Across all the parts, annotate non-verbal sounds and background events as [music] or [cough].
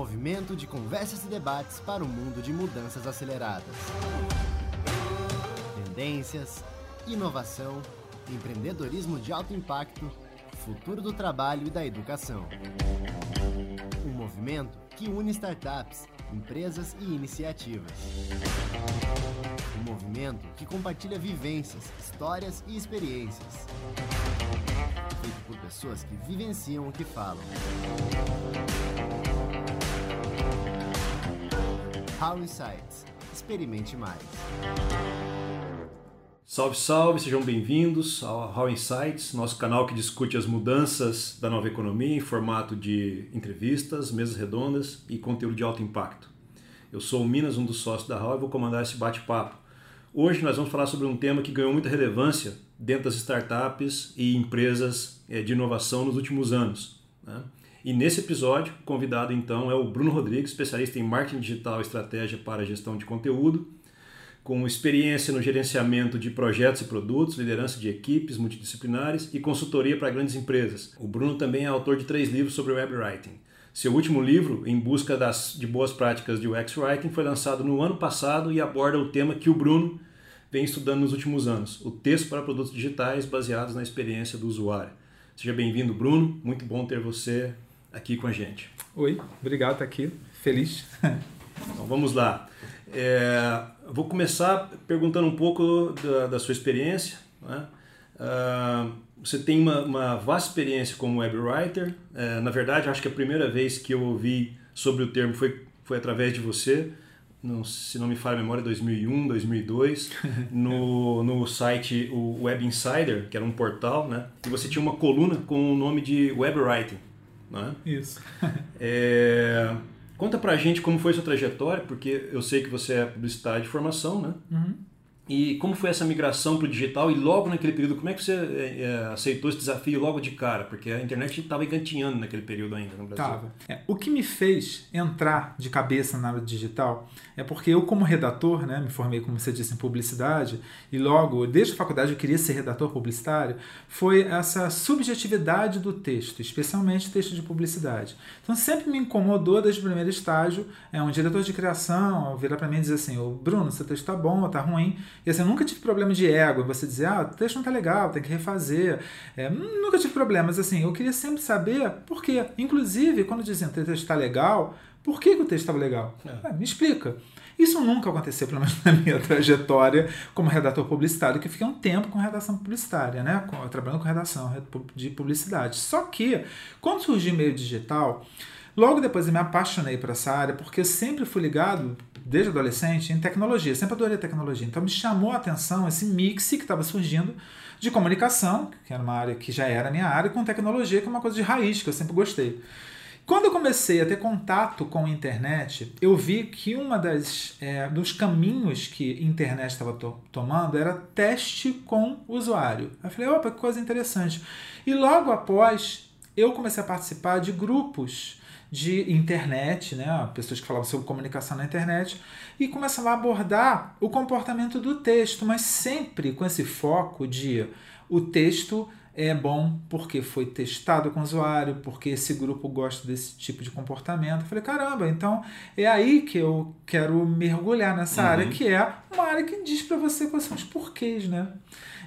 movimento de conversas e debates para o mundo de mudanças aceleradas. Tendências, inovação, empreendedorismo de alto impacto, futuro do trabalho e da educação. Um movimento que une startups, empresas e iniciativas. Um movimento que compartilha vivências, histórias e experiências. Feito por pessoas que vivenciam o que falam. How Insights. Experimente mais. Salve, salve, sejam bem-vindos ao How Insights, nosso canal que discute as mudanças da nova economia em formato de entrevistas, mesas redondas e conteúdo de alto impacto. Eu sou o Minas, um dos sócios da How e vou comandar esse bate-papo. Hoje nós vamos falar sobre um tema que ganhou muita relevância dentro das startups e empresas eh, de inovação nos últimos anos. Né? E nesse episódio, o convidado então é o Bruno Rodrigues, especialista em marketing digital e estratégia para gestão de conteúdo, com experiência no gerenciamento de projetos e produtos, liderança de equipes multidisciplinares e consultoria para grandes empresas. O Bruno também é autor de três livros sobre web writing. Seu último livro, Em Busca das, de Boas Práticas de UX Writing, foi lançado no ano passado e aborda o tema que o Bruno vem estudando nos últimos anos, o texto para produtos digitais baseados na experiência do usuário. Seja bem-vindo, Bruno. Muito bom ter você aqui com a gente. Oi, obrigado por estar aqui. Feliz. [laughs] Então vamos lá. É, vou começar perguntando um pouco da, da sua experiência. Né? Uh, você tem uma, uma, vasta experiência como web writer. É, na verdade, acho que a primeira vez que eu ouvi sobre o termo foi, foi através de você. Não, se não me falha a memória, 2001, 2002, [laughs] no, no site o Web Insider, que era um portal, né? E você tinha uma coluna com o nome de Web Writing. Né? Isso. [laughs] é, conta pra gente como foi sua trajetória, porque eu sei que você é publicitário de formação, né? Uhum. E como foi essa migração para o digital e logo naquele período, como é que você é, é aceitou esse desafio logo de cara? Porque a internet estava engatinhando naquele período ainda no Brasil. Tava. É, o que me fez entrar de cabeça na área digital é porque eu, como redator, né, me formei, como você disse, em publicidade, e logo, desde a faculdade, eu queria ser redator publicitário, foi essa subjetividade do texto, especialmente texto de publicidade. Então sempre me incomodou desde o primeiro estágio, é um diretor de criação virar para mim e dizer assim, Bruno, seu texto está bom ou está ruim, e assim, eu nunca tive problema de ego, você dizer, ah, o texto não tá legal, tem que refazer. É, nunca tive problemas, assim, eu queria sempre saber por quê. Inclusive, quando diziam que o texto está legal, por que, que o texto estava legal? É. É, me explica. Isso nunca aconteceu, pelo menos [laughs] na minha trajetória como redator publicitário, que fiquei um tempo com redação publicitária, né? Trabalhando com redação de publicidade. Só que, quando surgiu o meio digital, logo depois eu me apaixonei por essa área, porque eu sempre fui ligado desde adolescente, em tecnologia. Sempre adorei tecnologia. Então me chamou a atenção esse mix que estava surgindo de comunicação, que era uma área que já era minha área, com tecnologia, que é uma coisa de raiz, que eu sempre gostei. Quando eu comecei a ter contato com a internet, eu vi que uma das é, dos caminhos que a internet estava to tomando era teste com o usuário. Eu falei, opa, que coisa interessante. E logo após, eu comecei a participar de grupos de internet, né? pessoas que falavam sobre comunicação na internet, e começavam a abordar o comportamento do texto, mas sempre com esse foco de o texto é bom porque foi testado com o usuário, porque esse grupo gosta desse tipo de comportamento. Eu falei, caramba, então é aí que eu quero mergulhar nessa uhum. área, que é uma área que diz para você quais são os porquês, né?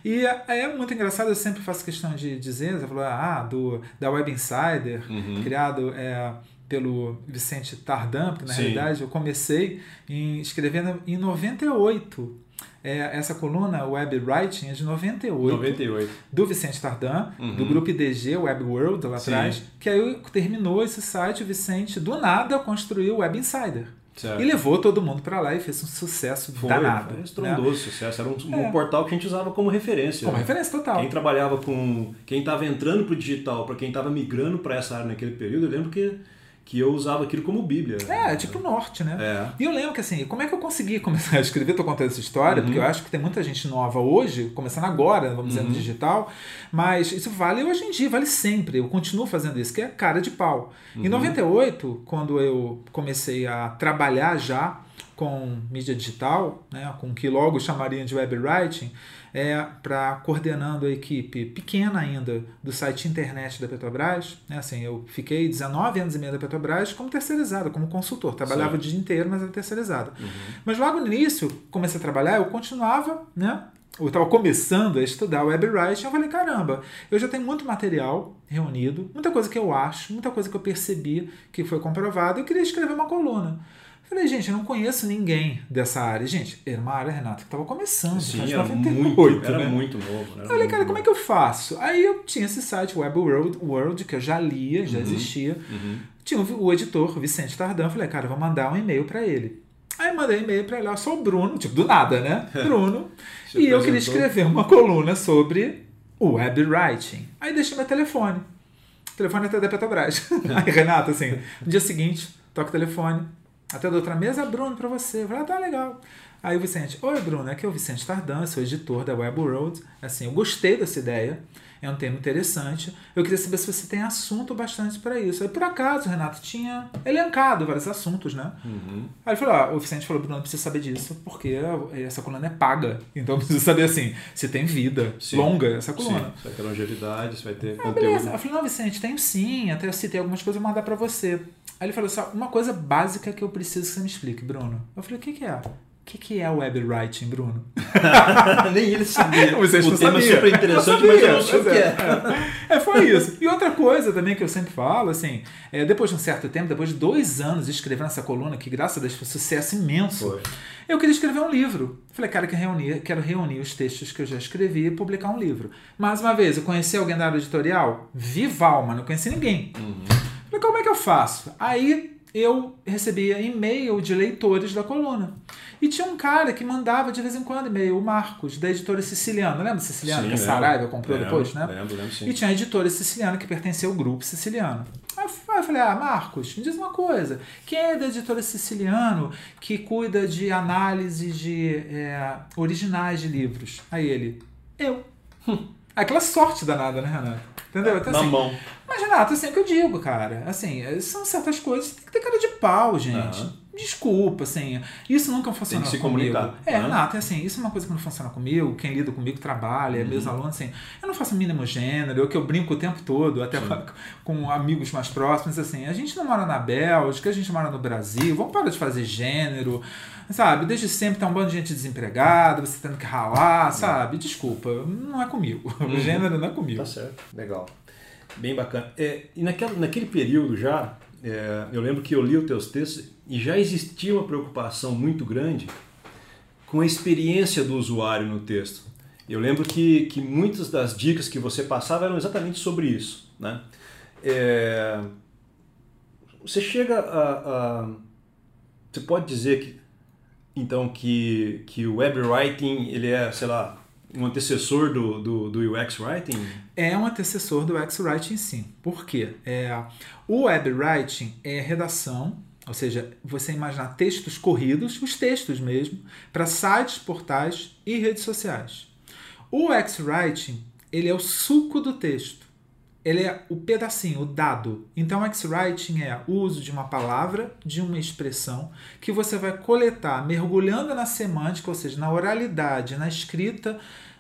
E é, muito engraçado, eu sempre faço questão de dizer, você falou, ah, do, da Web Insider, uhum. criado é, pelo Vicente Tardan, porque na Sim. realidade eu comecei em, escrevendo em 98. É, essa coluna Web Writing é de 98, 98. do Vicente Tardan, uhum. do grupo IDG, Web World, lá atrás, que aí terminou esse site, o Vicente, do nada, construiu o Web Insider. Certo. E levou todo mundo para lá e fez um sucesso foi, danado. Foi estrondoso né? sucesso. Era um, é. um, portal que a gente usava como referência. Como né? referência total. Quem trabalhava com. Quem estava entrando para o digital, para quem estava migrando para essa área naquele período, eu lembro que que eu usava aquilo como Bíblia. É, é tipo norte, né? É. E eu lembro que assim, como é que eu consegui começar [laughs] a escrever? Tô contando essa história, uhum. porque eu acho que tem muita gente nova hoje, começando agora, vamos dizer, no uhum. digital, mas isso vale hoje em dia, vale sempre. Eu continuo fazendo isso, que é cara de pau. Uhum. Em 98, quando eu comecei a trabalhar já com mídia digital, né, com o que logo chamariam de web writing, é, para coordenando a equipe pequena ainda do site internet da Petrobras. Né, assim, eu fiquei 19 anos e meio da Petrobras como terceirizado, como consultor. Trabalhava Sim. o dia inteiro, mas era terceirizado. Uhum. Mas logo no início, comecei a trabalhar, eu continuava né, eu estava começando a estudar web writing, eu falei, caramba, eu já tenho muito material reunido, muita coisa que eu acho, muita coisa que eu percebi que foi comprovada, eu queria escrever uma coluna. Falei, gente, eu não conheço ninguém dessa área. Gente, era uma área, Renato, que estava começando. Sim, era, 98, muito, era né? muito novo. Era eu falei, cara, como é que eu faço? Aí eu tinha esse site, Web World, World que eu já lia, já uhum, existia. Uhum. Tinha o, o editor, Vicente Tardan. Falei, cara, vou mandar um e-mail para ele. Aí mandei um e-mail para ele, eu sou o Bruno, tipo, do nada, né? [laughs] Bruno. e eu queria escrever uma coluna sobre o web writing. Aí deixei meu telefone. O telefone até da Petrobras. [laughs] Aí, Renato, assim, no dia seguinte, toca o telefone. Até da outra mesa, Bruno, para você. Eu falei, ah, tá legal. Aí o Vicente, oi Bruno, aqui é o Vicente Tardan, sou editor da Web World. Assim, eu gostei dessa ideia é um tema interessante. Eu queria saber se você tem assunto bastante para isso. Aí, por acaso, o Renato tinha elencado vários assuntos, né? Uhum. Aí ele falou: ah, o Vicente falou, Bruno, precisa saber disso, porque essa coluna é paga. Então precisa saber assim, se tem vida sim. longa essa coluna. Sim. Você vai ter longevidade, você vai ter ah, conteúdo. Beleza. Eu falei, não, Vicente, tenho sim, até eu citei algumas coisas, eu mandar para você. Aí ele falou assim: uma coisa básica que eu preciso que você me explique, Bruno. Eu falei, o que, que é? O que, que é web writing, Bruno? [laughs] Nem ele sabia. [laughs] Vocês o tema é super interessante, mas eu não sei o que é. é. foi isso. E outra coisa também que eu sempre falo, assim, é, depois de um certo tempo, depois de dois anos escrevendo essa coluna, que graças a Deus foi um sucesso imenso, foi. eu queria escrever um livro. Falei, cara, que reunir, quero reunir os textos que eu já escrevi e publicar um livro. Mais uma vez, eu conheci alguém da área editorial? Viva alma, não conheci ninguém. Uhum. Falei, como é que eu faço? Aí eu recebia e-mail de leitores da coluna. E tinha um cara que mandava de vez em quando e-mail, o Marcos, da editora Siciliana. Lembra Siciliana? Sim, que a Saraiva comprou lembro, depois, né? Lembro, lembro, sim. E tinha a editora Siciliana que pertencia ao grupo siciliano. Aí eu falei, ah, Marcos, me diz uma coisa. Quem é da editora Siciliano que cuida de análise de é, originais de livros? Aí ele, eu. [laughs] Aquela sorte danada, né, Renato? Entendeu? Então, Na assim, mão. Mas, Renato, assim é o que eu digo, cara. Assim, são certas coisas que tem que ter cara de pau, gente. Uhum. Desculpa, assim, isso nunca funciona Tem que se comigo. Comunicar, é, né? Renato, é assim, isso é uma coisa que não funciona comigo, quem lida comigo trabalha, uhum. meus alunos, assim, eu não faço mínimo gênero, eu que eu brinco o tempo todo, até [laughs] com amigos mais próximos, assim, a gente não mora na Bélgica, a gente mora no Brasil, vamos parar de fazer gênero, sabe? Desde sempre tem um bando de gente desempregada, você tendo que ralar, sabe? Desculpa, não é comigo, [laughs] o uhum. gênero não é comigo. Tá certo, legal. Bem bacana. É, e naquela, naquele período já, é, eu lembro que eu li os teus textos e já existia uma preocupação muito grande com a experiência do usuário no texto. Eu lembro que, que muitas das dicas que você passava eram exatamente sobre isso. Né? É, você chega a, a, Você pode dizer que, então, que, que o web writing ele é, sei lá, um antecessor do, do, do UX Writing? É um antecessor do UX Writing, sim. Por quê? É, o Web Writing é redação, ou seja, você imaginar textos corridos, os textos mesmo, para sites, portais e redes sociais. O UX Writing ele é o suco do texto. Ele é o pedacinho, o dado. Então, X-Writing é o uso de uma palavra, de uma expressão, que você vai coletar mergulhando na semântica, ou seja, na oralidade, na escrita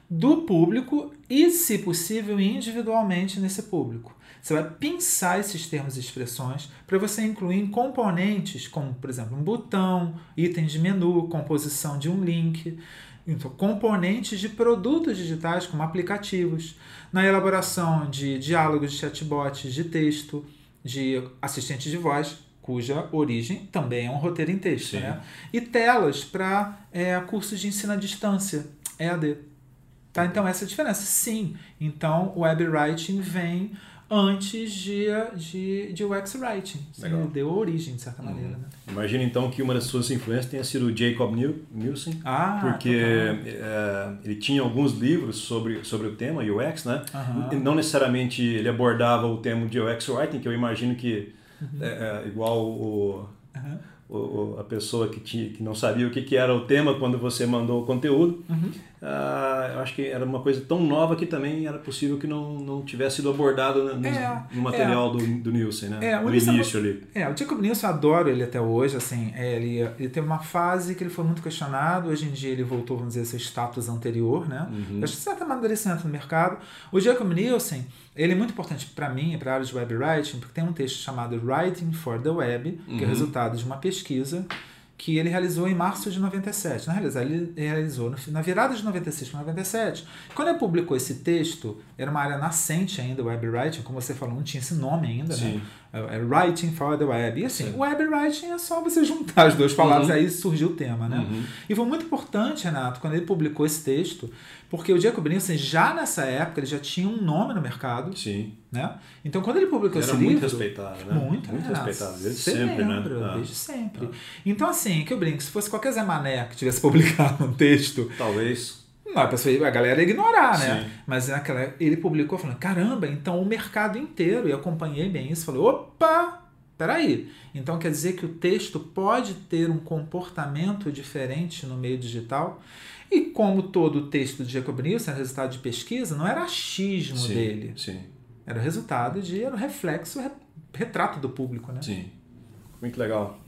do público e, se possível, individualmente nesse público. Você vai pensar esses termos e expressões para você incluir em componentes como, por exemplo, um botão, itens de menu, composição de um link, então, componentes de produtos digitais como aplicativos, na elaboração de diálogos de chatbots de texto, de assistentes de voz, cuja origem também é um roteiro em texto, né? e telas para é, cursos de ensino à distância, EAD. Tá? Então, essa é a diferença. Sim, então o web writing vem antes de, de, de UX Writing. Legal. Deu origem, de certa uhum. maneira. Né? Imagina então que uma das suas influências tenha sido o Jacob Nielsen, ah, porque é, ele tinha alguns livros sobre, sobre o tema UX, né? Uhum. Não necessariamente ele abordava o tema de UX Writing, que eu imagino que uhum. é, é, igual o o, a pessoa que, tinha, que não sabia o que, que era o tema quando você mandou o conteúdo. Uhum. Ah, eu acho que era uma coisa tão nova que também era possível que não, não tivesse sido abordado no, É, no material é. do, do Nielsen, né? É, o no Nielsen- início ali. É, o Jacob Nielsen, eu adoro ele até hoje, assim, é, ele, ele teve uma fase que ele foi muito questionado, hoje em dia ele voltou, vamos dizer, ao seu status anterior, né? Uhum. Eu acho que certo amadurecimento no mercado. O Jacob Nielsen, ele é muito importante para mim, para a área de web writing, porque tem um texto chamado Writing for the Web, que é Uhum. o resultado de uma pesquisa que ele realizou em março de 97. Na realidade, ele realizou na virada de 96 para 97. Quando ele publicou esse texto, era uma área nascente ainda, web writing, como você falou, não tinha esse nome ainda, né? Sim. É é Writing for the Web. E assim, Sim. web writing é só você juntar as duas palavras, Uhum. aí surgiu o tema, né? Uhum. E foi muito importante, Renato, quando ele publicou esse texto, porque o Jacob Nielsen, já nessa época, ele já tinha um nome no mercado, Sim. né? Então, quando ele publicou Era esse muito livro... respeitado, né? Muito, muito Renato. respeitado, desde sempre, lembra, né? Ah, Desde sempre. Então, assim, que eu brinco, se fosse qualquer Zé Mané que tivesse [laughs] publicado um texto, Talvez. Não, a, pessoa, a galera ia ignorar, né? Sim. Mas naquela, ele publicou falando, caramba, então o mercado inteiro, e acompanhei bem isso, falei, opa, peraí. Então quer dizer que o texto pode ter um comportamento diferente no meio digital? E como todo o texto de Jacob Nielsen era resultado de pesquisa, não era achismo Sim. dele, Sim. era resultado de, era um reflexo, re- retrato do público, né? Sim. Muito legal.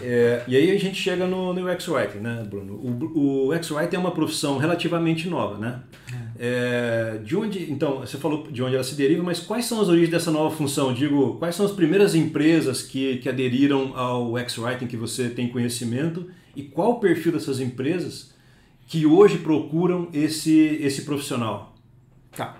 É, e aí a gente chega no, no UX Writing, né, Bruno? O, o UX Writing é uma profissão relativamente nova, né? É, de onde, então, você falou de onde ela se deriva, mas quais são as origens dessa nova função? Digo, quais são as primeiras empresas que, que aderiram ao UX Writing que você tem conhecimento e qual o perfil dessas empresas que hoje procuram esse, esse profissional? Tá.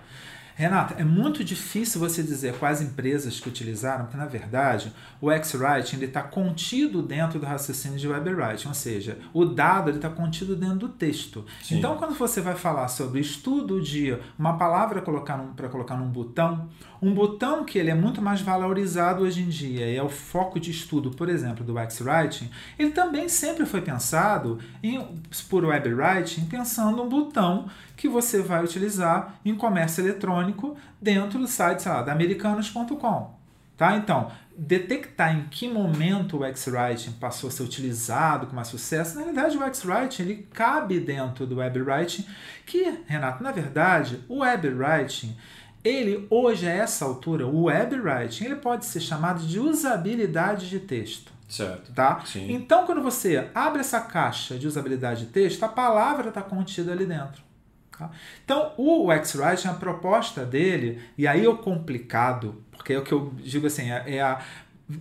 Renata, é muito difícil você dizer quais empresas que utilizaram, porque na verdade o X-Writing está contido dentro do raciocínio de Web Writing, ou seja, o dado está contido dentro do texto. Sim. Então, quando você vai falar sobre estudo de uma palavra para colocar, num, pra colocar num botão, um botão que ele é muito mais valorizado hoje em dia e é o foco de estudo, por exemplo, do X-Writing, ele também sempre foi pensado em, por Web Writing, pensando um botão que você vai utilizar em comércio eletrônico dentro do site, sei lá, da americanos.com. Tá? Então, detectar em que momento o X-Writing passou a ser utilizado com mais sucesso, na realidade o X-Writing ele cabe dentro do Web Writing, que, Renato, na verdade, o Web Writing, ele hoje a essa altura, o Web Writing, ele pode ser chamado de usabilidade de texto Certo. tá? Sim. Então, quando você abre essa caixa de usabilidade de texto, a palavra está contida ali dentro. Tá? Então, o X-Writing, a proposta dele, e aí é o complicado, porque é o que eu digo assim, é é a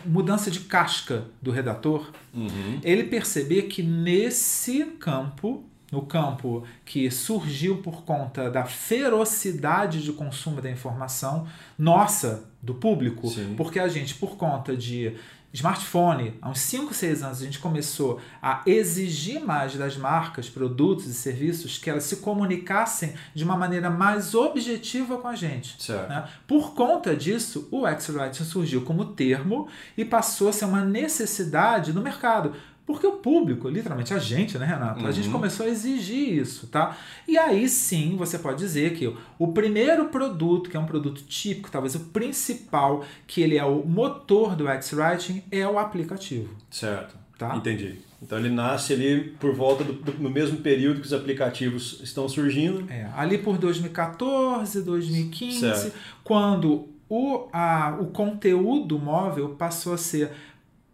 mudança de casca do redator, Uhum. ele perceber que nesse campo, no campo que surgiu por conta da ferocidade de consumo da informação nossa, do público, Sim. porque a gente, por conta de smartphone, há uns 5, 6 anos, a gente começou a exigir mais das marcas, produtos e serviços que elas se comunicassem de uma maneira mais objetiva com a gente. Né? Por conta disso, o X-Writing surgiu como termo e passou a ser uma necessidade no mercado. Porque o público, literalmente a gente, né, Renato? A gente Uhum. começou a exigir isso, tá? E aí sim você pode dizer que o primeiro produto, que é um produto típico, talvez o principal, que ele é o motor do X-Writing, é o aplicativo. Certo. Tá. Entendi. Então ele nasce ali por volta do, do- no mesmo período que os aplicativos estão surgindo. É, ali por 2014, 2015, Certo. quando o, a, o conteúdo móvel passou a ser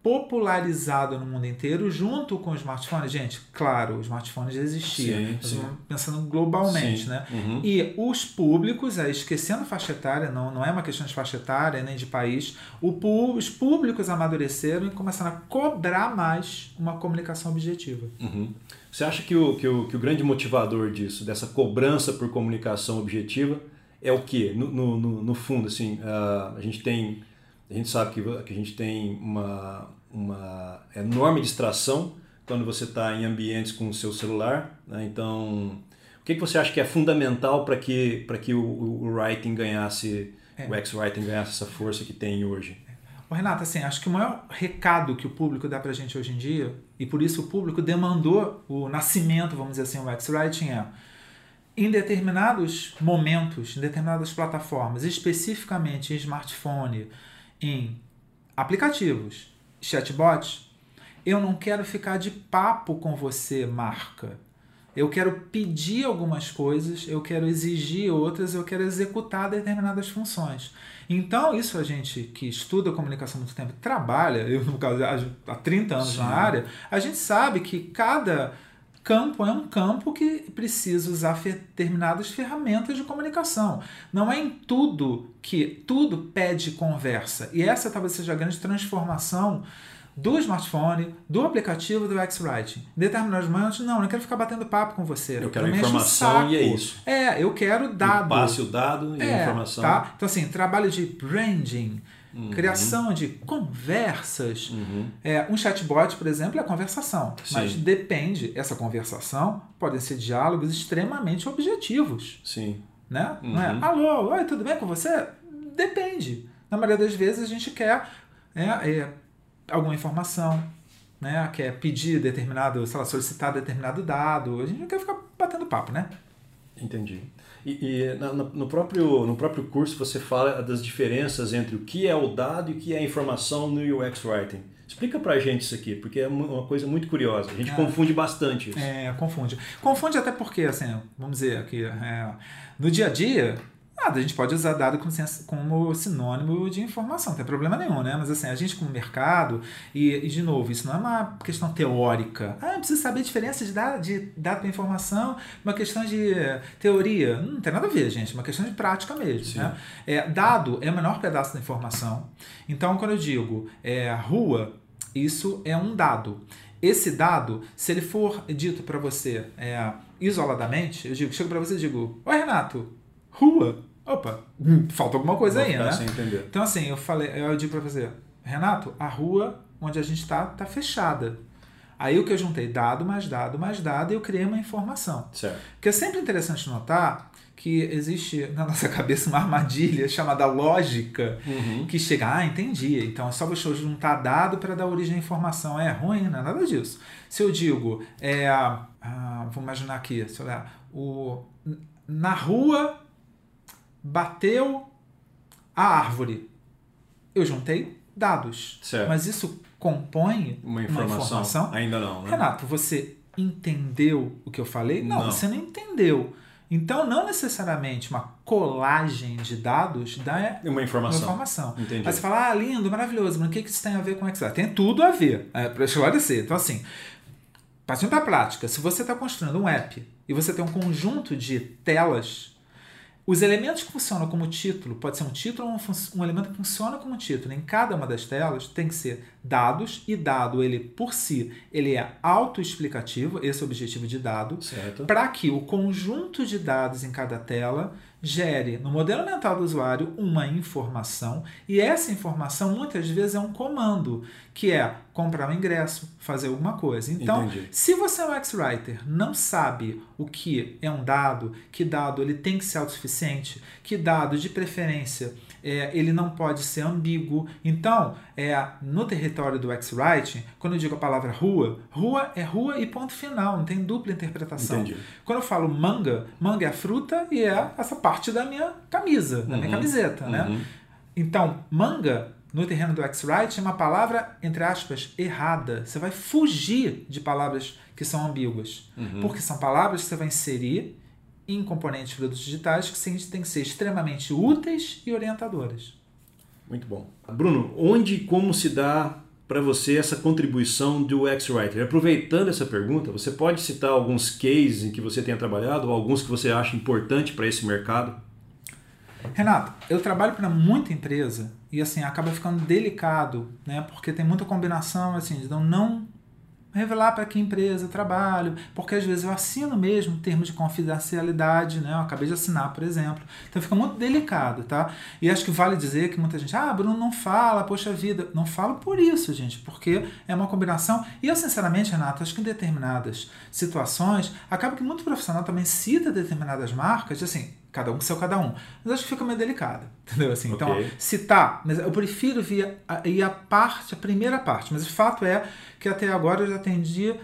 popularizado no mundo inteiro junto com o smartphone. Gente, claro, o smartphone já existia. Sim, sim. Pensando globalmente, Sim. né? Uhum. E os públicos, aí, esquecendo faixa etária, não, não é uma questão de faixa etária nem de país, o, os públicos amadureceram e começaram a cobrar mais uma comunicação objetiva. Uhum. Você acha que o, que, o, que o grande motivador disso, dessa cobrança por comunicação objetiva, é o quê? No, no, no- fundo, assim, ah, a gente tem. A gente sabe que, que a gente tem uma, uma enorme distração quando você está em ambientes com o seu celular. né? Então, o que, que você acha que é fundamental para que, para que o, o, writing ganhasse, É. o X-Writing ganhasse essa força que tem hoje? Ô, Renata, assim, acho que o maior recado que o público dá pra gente hoje em dia, e por isso o público demandou o nascimento, vamos dizer assim, o X-Writing é em determinados momentos, em determinadas plataformas, especificamente em smartphone, em aplicativos, chatbots, eu não quero ficar de papo com você, marca. eu quero pedir algumas coisas, eu quero exigir outras, eu quero executar determinadas funções. Então, isso a gente que estuda comunicação há muito tempo, trabalha, eu no caso há 30 anos Sim. na área, a gente sabe que cada campo é um campo que precisa usar determinadas ferramentas de comunicação. Não é em tudo que tudo pede conversa. E essa talvez seja a grande transformação do smartphone, do aplicativo do X-Writing. Em determinados momentos, não, não quero ficar batendo papo com você. Eu quero informação e é isso. É, eu quero dado. passe o dado e é, a informação. Tá? Então, assim, trabalho de branding, uhum. criação de conversas. Uhum. É, um chatbot, por exemplo, é conversação. Sim. Mas depende, essa conversação podem ser diálogos extremamente objetivos. Sim. Né? Uhum. Não é, uhum. alô, oi, tudo bem com você? Depende. Na maioria das vezes a gente quer é, é, alguma informação, né? Quer pedir determinado, sei lá, solicitar determinado dado. A gente não quer ficar batendo papo, né? Entendi. E, e no, próprio, no próprio curso você fala das diferenças entre o que é o dado e o que é a informação no UX Writing. Explica pra gente isso aqui, porque é uma coisa muito curiosa. A gente é, confunde bastante isso. É, confunde. Confunde até porque, assim, vamos dizer aqui, é, no dia a dia, Nada, a gente pode usar dado como, como sinônimo de informação, não tem problema nenhum, né? Mas assim, a gente como mercado, e, e de novo, isso não é uma questão teórica. Ah, precisa saber a diferença de dado, de dado para informação, uma questão de teoria. Não tem nada a ver, gente, é uma questão de prática mesmo. Né? É, dado é o menor pedaço da informação. Então, quando eu digo é, rua, isso é um dado. Esse dado, se ele for dito para você é, isoladamente, eu digo, chego para você e digo, oi Renato, rua opa, hum, falta alguma coisa aí, né? Então, assim, eu falei, eu digo pra você, Renato, a rua onde a gente está tá fechada. Aí o que eu juntei, dado mais dado mais dado, e eu criei uma informação. Certo. Porque é sempre interessante notar que existe na nossa [laughs] cabeça uma armadilha chamada lógica uhum. que chega, ah, entendi. Então é só você juntar dado para dar origem à informação. É ruim, não é nada disso. Se eu digo, é, ah, vou imaginar aqui, sei lá, o, na rua bateu a árvore. Eu juntei dados. Certo. Mas isso compõe uma informação? uma informação? Ainda não, né? Renato, você entendeu o que eu falei? Não, não, você não entendeu. Então, não necessariamente uma colagem de dados dá uma informação. Uma informação. Entendi. Aí você fala, ah, lindo, maravilhoso, mas o que isso tem a ver com Excel? Tem tudo a ver, é, para esclarecer. Então, assim, partindo da prática, se você está construindo um app e você tem um conjunto de telas os elementos que funcionam como título, pode ser um título ou um, um, elemento que funciona como título. Em cada uma das telas, tem que ser dados, e dado ele por si, ele é autoexplicativo, esse é o objetivo de dado, para que o conjunto de dados em cada tela gere no modelo mental do usuário uma informação e essa informação muitas vezes é um comando, que é comprar um ingresso, fazer alguma coisa. Então, Entendi. se você é um X-Writer, não sabe o que é um dado, que dado ele tem que ser autossuficiente, que dado de preferência é, ele não pode ser ambíguo. Então, é, no território do X-Writing, quando eu digo a palavra rua, rua é rua e ponto final, não tem dupla interpretação. Entendi. Quando eu falo manga, manga é a fruta e é essa parte da minha camisa, da uhum. minha camiseta. Né? Uhum. Né? Então, manga no terreno do X-Writing é uma palavra, entre aspas, errada. Você vai fugir de palavras que são ambíguas. Uhum. Porque são palavras que você vai inserir em componentes de produtos digitais que têm que ser extremamente úteis e orientadoras. Muito bom. Bruno, onde e como se dá para você essa contribuição do X-Writer? Aproveitando essa pergunta, você pode citar alguns cases em que você tenha trabalhado ou alguns que você acha importante para esse mercado? Renato, eu trabalho para muita empresa e assim acaba ficando delicado, né? Porque tem muita combinação assim, então não revelar para que empresa trabalho, porque às vezes eu assino mesmo termos de confidencialidade, né? Eu acabei de assinar, por exemplo. Então fica muito delicado, tá? E acho que vale dizer que muita gente, ah, Bruno não fala, poxa vida. Não falo por isso, gente, porque é uma combinação. E eu, sinceramente, Renato, acho que em determinadas situações, acaba que muito profissional também cita determinadas marcas, assim, cada um com seu cada um. Mas acho que fica meio delicado, [laughs] entendeu? Assim, então, okay. Então, citar, mas eu prefiro vir a, ir a parte, a primeira parte, mas o fato é que até agora eu já atendi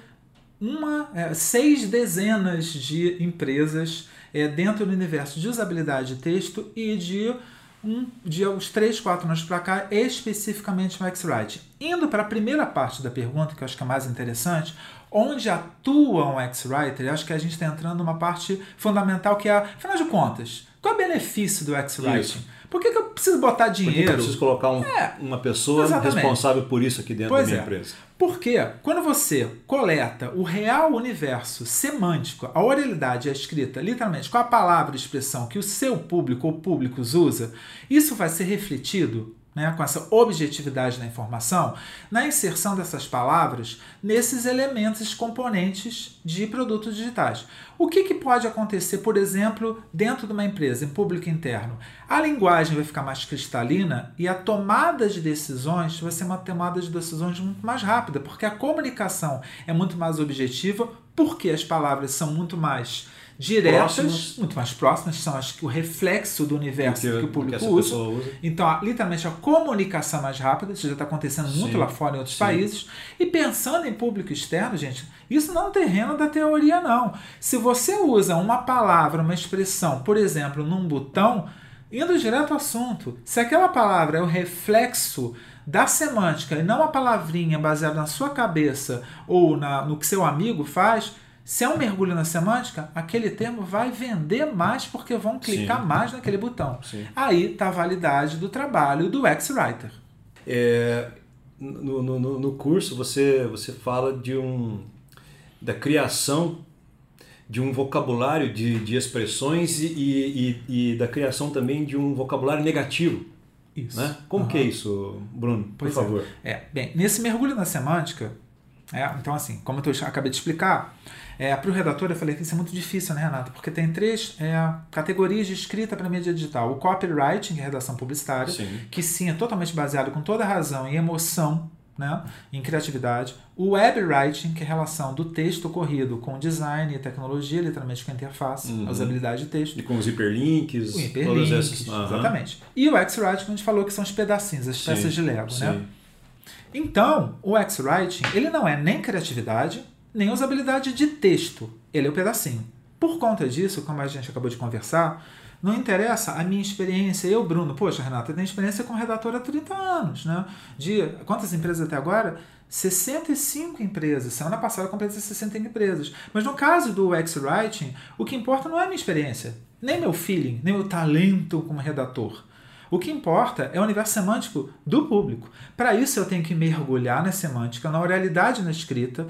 uma, é, seis dezenas de empresas é, dentro do universo de usabilidade de texto e de um, de uns 3, 4 anos para cá, especificamente no X-Write. Indo para a primeira parte da pergunta, que eu acho que é mais interessante, onde atua um X-Writer, acho que a gente está entrando numa parte fundamental que é, afinal de contas, qual é o benefício do X-Writing? Por que, que, eu preciso botar dinheiro? Por eu preciso colocar um, é, uma pessoa exatamente. responsável por isso aqui dentro pois da minha é. empresa? Porque quando você coleta o real universo semântico, a oralidade é escrita literalmente com a palavra e expressão que o seu público ou públicos usa, isso vai ser refletido né, com essa objetividade da informação, na inserção dessas palavras nesses elementos componentes de produtos digitais. O que, que pode acontecer, por exemplo, dentro de uma empresa, em público interno? A linguagem vai ficar mais cristalina e a tomada de decisões vai ser uma tomada de decisões muito mais rápida, porque a comunicação é muito mais objetiva, porque as palavras são muito mais diretas, próximas. muito mais próximas, são as, o reflexo do universo que, que o público que usa. usa. Então, literalmente, a comunicação mais rápida, isso já está acontecendo muito Sim. lá fora em outros Sim. países. E pensando em público externo, gente, isso não é um terreno da teoria, não. Se você usa uma palavra, uma expressão, por exemplo, num botão, indo direto ao assunto, se aquela palavra é o reflexo da semântica e não a palavrinha baseada na sua cabeça ou na, no que seu amigo faz, se é um mergulho na semântica, aquele termo vai vender mais porque vão clicar Sim. mais naquele botão. Sim. Aí está a validade do trabalho do X-Writer. É, no, no, no, curso você, você fala de um da criação de um vocabulário de, de expressões e, e, e da criação também de um vocabulário negativo. Isso. Né? Como uhum. que é isso, Bruno? Por pois é. favor. É. é. Bem, nesse mergulho na semântica, é, então assim, como eu acabei de explicar, é, para o redator, eu falei que isso é muito difícil, né, Renato? Porque tem três é, categorias de escrita para mídia digital. O copywriting, que é redação publicitária, sim. que sim é totalmente baseado com toda razão em emoção, né, em criatividade. O web writing, que é a relação do texto corrido com design e tecnologia, literalmente com a interface, uhum. a usabilidade de texto. E com os hiperlinks. O hiperlinks, essas... uhum. exatamente. E o X-Writing, que a gente falou que são os pedacinhos, as sim, peças de Lego, sim. né? Então, o X-Writing, ele não é nem criatividade, nem usabilidade de texto. Ele é o um pedacinho. Por conta disso, como a gente acabou de conversar, não interessa a minha experiência. Eu, Bruno, poxa, Renata, eu tenho experiência como redator há 30 anos. Né? De quantas empresas até agora? 65 empresas. Semana passada eu completei 60 empresas. Mas no caso do X-Writing, o que importa não é a minha experiência, nem meu feeling, nem meu talento como redator. O que importa é o universo semântico do público. Para isso, eu tenho que mergulhar na semântica, na oralidade na escrita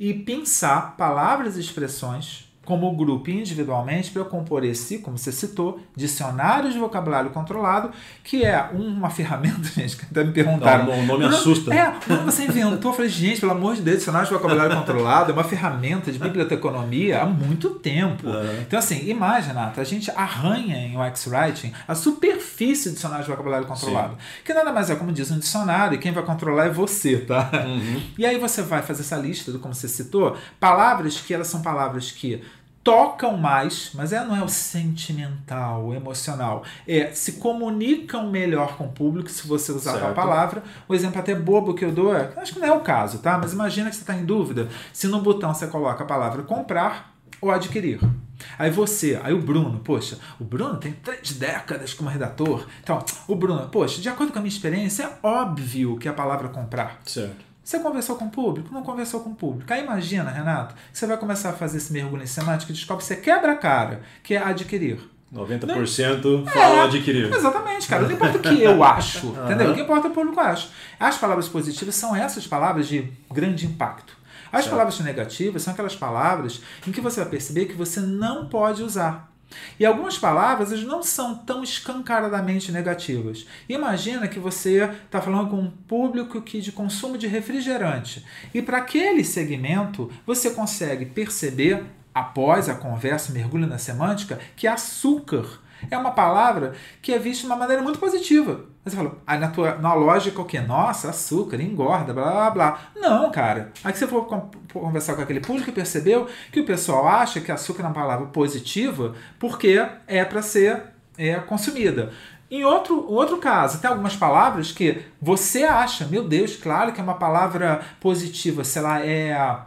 e pensar palavras e expressões como grupo individualmente para eu compor esse, como você citou, dicionário de vocabulário controlado, que é uma ferramenta, [laughs] gente, que até me perguntaram. Não, o nome assusta. É, quando você inventou, eu falei, gente, pelo amor de Deus, dicionário de vocabulário controlado é uma ferramenta de biblioteconomia há muito tempo. É. Então, assim, imagina, a gente arranha em UX Writing a superfície do dicionário de vocabulário controlado, Sim. que nada mais é como diz um dicionário, e quem vai controlar é você, tá? Uhum. E aí você vai fazer essa lista, do como você citou, palavras que elas são palavras que tocam mais, mas é, não é o sentimental, o emocional. É, se comunicam melhor com o público se você usar certo. a palavra. O exemplo até bobo que eu dou é, acho que não é o caso, tá? Mas imagina que você está em dúvida se no botão você coloca a palavra comprar ou adquirir. Aí você, aí o Bruno, poxa, o Bruno tem três décadas como redator. Então, o Bruno, poxa, de acordo com a minha experiência, é óbvio que a palavra comprar. Certo. Você conversou com o público? Não conversou com o público. Aí imagina, Renato, que você vai começar a fazer esse mergulho em semântica e descobre que você quebra a cara, que é adquirir. 90% não, falam é, adquirir. Exatamente, cara. Não importa o que eu acho, [laughs] entendeu? O que importa é o público acha. As palavras positivas são essas palavras de grande impacto. As certo. palavras negativas são aquelas palavras em que você vai perceber que você não pode usar. E algumas palavras não são tão escancaradamente negativas. Imagina que você está falando com um público que de consumo de refrigerante. E para aquele segmento, você consegue perceber, após a conversa, mergulho na semântica, que açúcar é uma palavra que é vista de uma maneira muito positiva. Você fala, aí na, tua, na lógica o que? Nossa, açúcar, engorda, blá blá blá. Não, cara. Aí você for conversar com aquele público e percebeu que o pessoal acha que açúcar é uma palavra positiva porque é para ser é, consumida. Em outro, outro caso, tem algumas palavras que você acha, meu Deus, claro que é uma palavra positiva, sei lá, é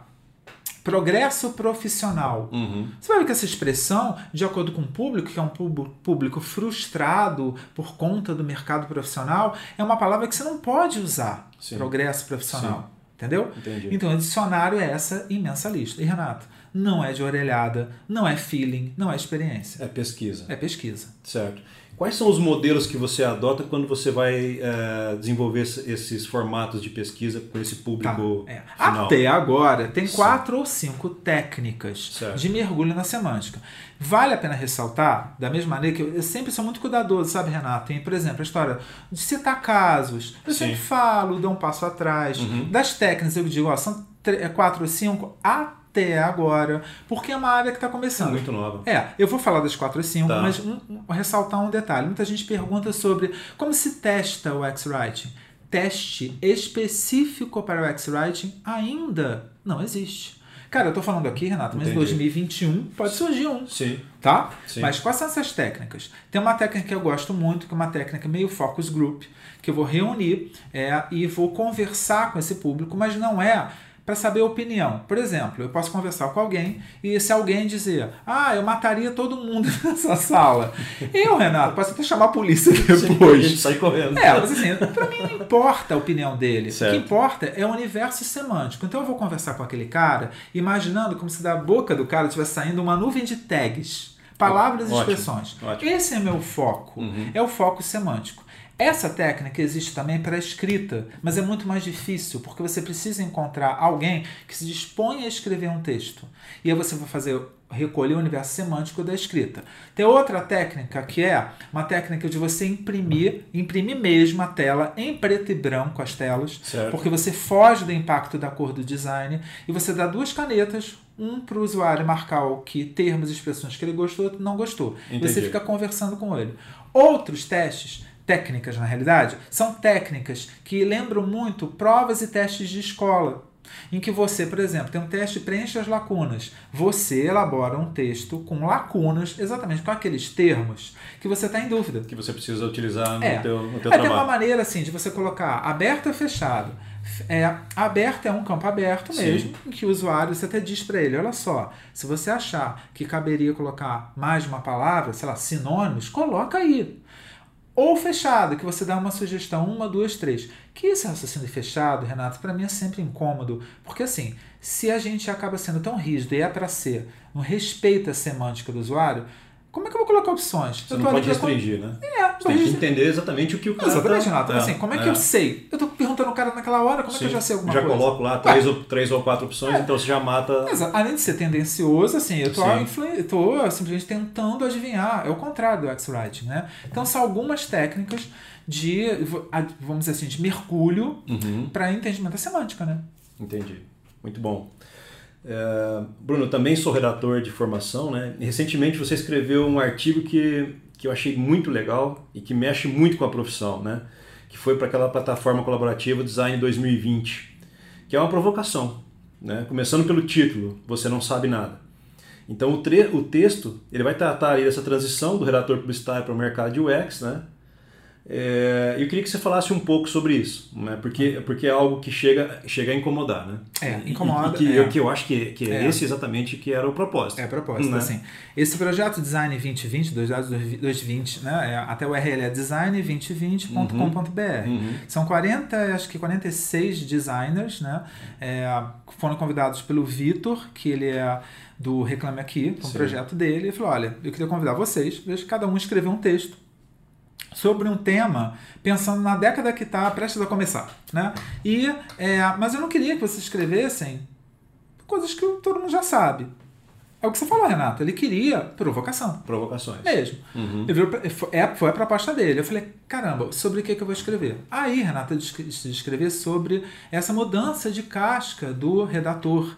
progresso profissional. Uhum. Você vai ver que essa expressão, de acordo com o público, que é um público frustrado por conta do mercado profissional, é uma palavra que você não pode usar. Sim. Progresso profissional. Sim. Entendeu? Entendi. Então, o dicionário é essa imensa lista. E, Renato, não é de orelhada, não é feeling, não é experiência. É pesquisa. É pesquisa. Certo. Quais são os modelos que você adota quando você vai é, desenvolver esses formatos de pesquisa com esse público Tá, é. final? Até agora, tem Sim. quatro ou cinco técnicas Certo. de mergulho na semântica. Vale a pena ressaltar, da mesma maneira que eu, eu sempre sou muito cuidadoso, sabe, Renato? Tem, por exemplo, a história de citar casos. Eu Sim. sempre falo, dou um passo atrás. Uhum. Das técnicas, eu digo, ó, são é, quatro ou cinco até agora, porque é uma área que está começando. Muito nova. É, eu vou falar das 4 e 5, Tá. mas um- um- ressaltar um detalhe. Muita gente pergunta sobre como se testa o X-Writing. Teste específico para o X-Writing ainda não existe. Cara, eu tô falando aqui, Renato, mas em Entendi. 2021 pode surgir um, Sim. tá? Sim. Mas quais são essas técnicas? Tem uma técnica que eu gosto muito, que é uma técnica meio focus group, que eu vou reunir é, e vou conversar com esse público, mas não é para saber a opinião. Por exemplo, eu posso conversar com alguém e se alguém dizer, ah, eu mataria todo mundo [laughs] nessa sala. Eu, Renato, posso até chamar a polícia [laughs] Sim, depois. gente sai correndo. É, mas assim, pra mim não importa a opinião dele. Certo. O que importa é o universo semântico. Então eu vou conversar com aquele cara, imaginando como se da boca do cara estivesse saindo uma nuvem de tags. Palavras e expressões. ótimo. Esse é meu foco. Uhum. É o foco semântico. Essa técnica existe também para a escrita, mas é muito mais difícil, porque você precisa encontrar alguém que se dispõe a escrever um texto. E aí você vai fazer recolher o universo semântico da escrita. Tem outra técnica que é uma técnica de você imprimir, imprimir mesmo a tela em preto e branco as telas, Certo. porque você foge do impacto da cor do design e você dá duas canetas, um para o usuário marcar o que termos e expressões que ele gostou, outro não gostou. E Você Entendi. fica conversando com ele. Outros testes, técnicas na realidade, são técnicas que lembram muito provas e testes de escola. Em que você, por exemplo, tem um teste preenche as lacunas. Você elabora um texto com lacunas, exatamente com aqueles termos que você está em dúvida. Que você precisa utilizar no É. teu, no teu É, tem uma trabalho. maneira assim de você colocar aberto ou fechado. É, aberto é um campo aberto Sim. mesmo, em que o usuário você até diz para ele: olha só, se você achar que caberia colocar mais uma palavra, sei lá, sinônimos, coloca aí. Ou fechado, que você dá uma sugestão, uma, duas, três. Que esse raciocínio fechado, Renato, para mim é sempre incômodo. Porque assim, se a gente acaba sendo tão rígido e é para ser, não respeita a semântica do usuário, como é que eu vou colocar opções? Você eu não pode restringir, né? É, Você tem que entender exatamente o que o cara Exatamente, tá... Renato. assim, como é que eu sei? Eu tô perguntando o cara naquela hora, como é que eu Sim. já sei alguma já coisa? coloco lá três, ou, três ou quatro opções, então você já mata... Mas, além de ser tendencioso, assim, eu tô, Sim. influ- tô simplesmente tentando adivinhar. É o contrário do X-Writing, né? Então são algumas técnicas de, vamos dizer assim, de mergulho Uhum. para entendimento da semântica, né? Entendi. Muito bom. É, Bruno, também sou redator de formação, né? Recentemente você escreveu um artigo que, que eu achei muito legal e que mexe muito com a profissão, né? Que foi para aquela plataforma colaborativa Design 2020, que é uma provocação, né? Começando pelo título, Você Não Sabe Nada. Então o, o texto ele vai tratar aí dessa transição do redator publicitário para o mercado de UX, né? É, eu queria que você falasse um pouco sobre isso, né? porque, porque é algo que chega, chega a incomodar. Né? É, E- incomoda, E, que, é. eu, que eu acho que, que é, É. esse exatamente que era o propósito. É a propósito, Né? assim. Esse projeto Design 2020, dois dados 2020, né? é- até o URL é design2020.com.br. Uhum. São 40, acho que 46 designers, né? É, foram convidados pelo Vitor, que ele é do Reclame Aqui, um projeto dele. Ele falou: olha, eu queria convidar vocês, veja cada um escrever um texto sobre um tema pensando na década que está prestes a começar, né? E, é, mas eu não queria que vocês escrevessem coisas que todo mundo já sabe. É o que você falou, Renato. Ele queria provocação. Provocações. Mesmo. Uhum. Ele virou é, foi a proposta dele. Eu falei, caramba, sobre o que, que eu vou escrever? Aí, Renata, eu decidi escrever sobre essa mudança de casca do redator.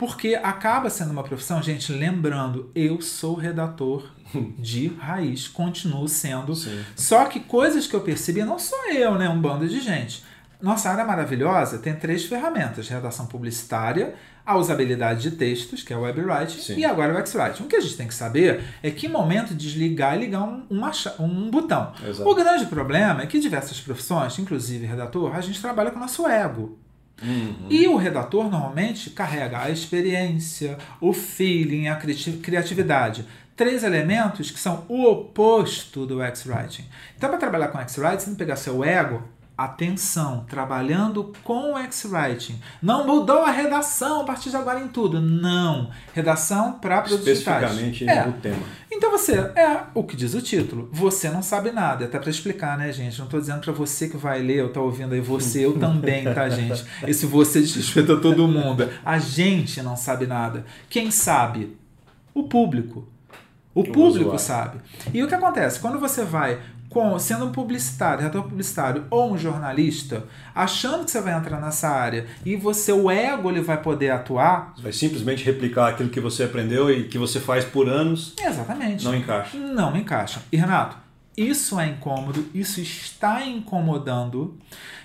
Porque acaba sendo uma profissão, gente, lembrando, eu sou redator de [laughs] raiz, continuo sendo. Sim. Só que coisas que eu percebi, não sou eu, né? Um bando de gente. Nossa área maravilhosa tem três ferramentas: redação publicitária, a usabilidade de textos, que é o web writing, Sim. e agora o X-Writing. O que a gente tem que saber é que momento desligar e ligar um, cha- um botão. Exato. O grande problema é que diversas profissões, inclusive redator, a gente trabalha com o nosso ego. Uhum. E o redator normalmente carrega a experiência, o feeling, a criati- criatividade. Três elementos que são o oposto do X-Writing. Então, para trabalhar com X-Writing, você que pegar seu ego atenção, trabalhando com o X-Writing. Não mudou a redação a partir de agora em tudo. Não. Redação para produtos Especificamente é. o tema. Então você, é o que diz o título. Você não sabe nada. Até para explicar, né, gente? Não estou dizendo para você que vai ler ou tá ouvindo aí você, eu [laughs] também, tá, gente? Esse você desrespeita todo mundo. A gente não sabe nada. Quem sabe? O público. O, público sabe. E o que acontece? Quando você vai com, sendo um publicitário, redator publicitário ou um jornalista, achando que você vai entrar nessa área e você, o ego, ele vai poder atuar. Você vai simplesmente replicar aquilo que você aprendeu e que você faz por anos. Exatamente. Não encaixa. Não encaixa. E Renato, isso é incômodo, isso está incomodando.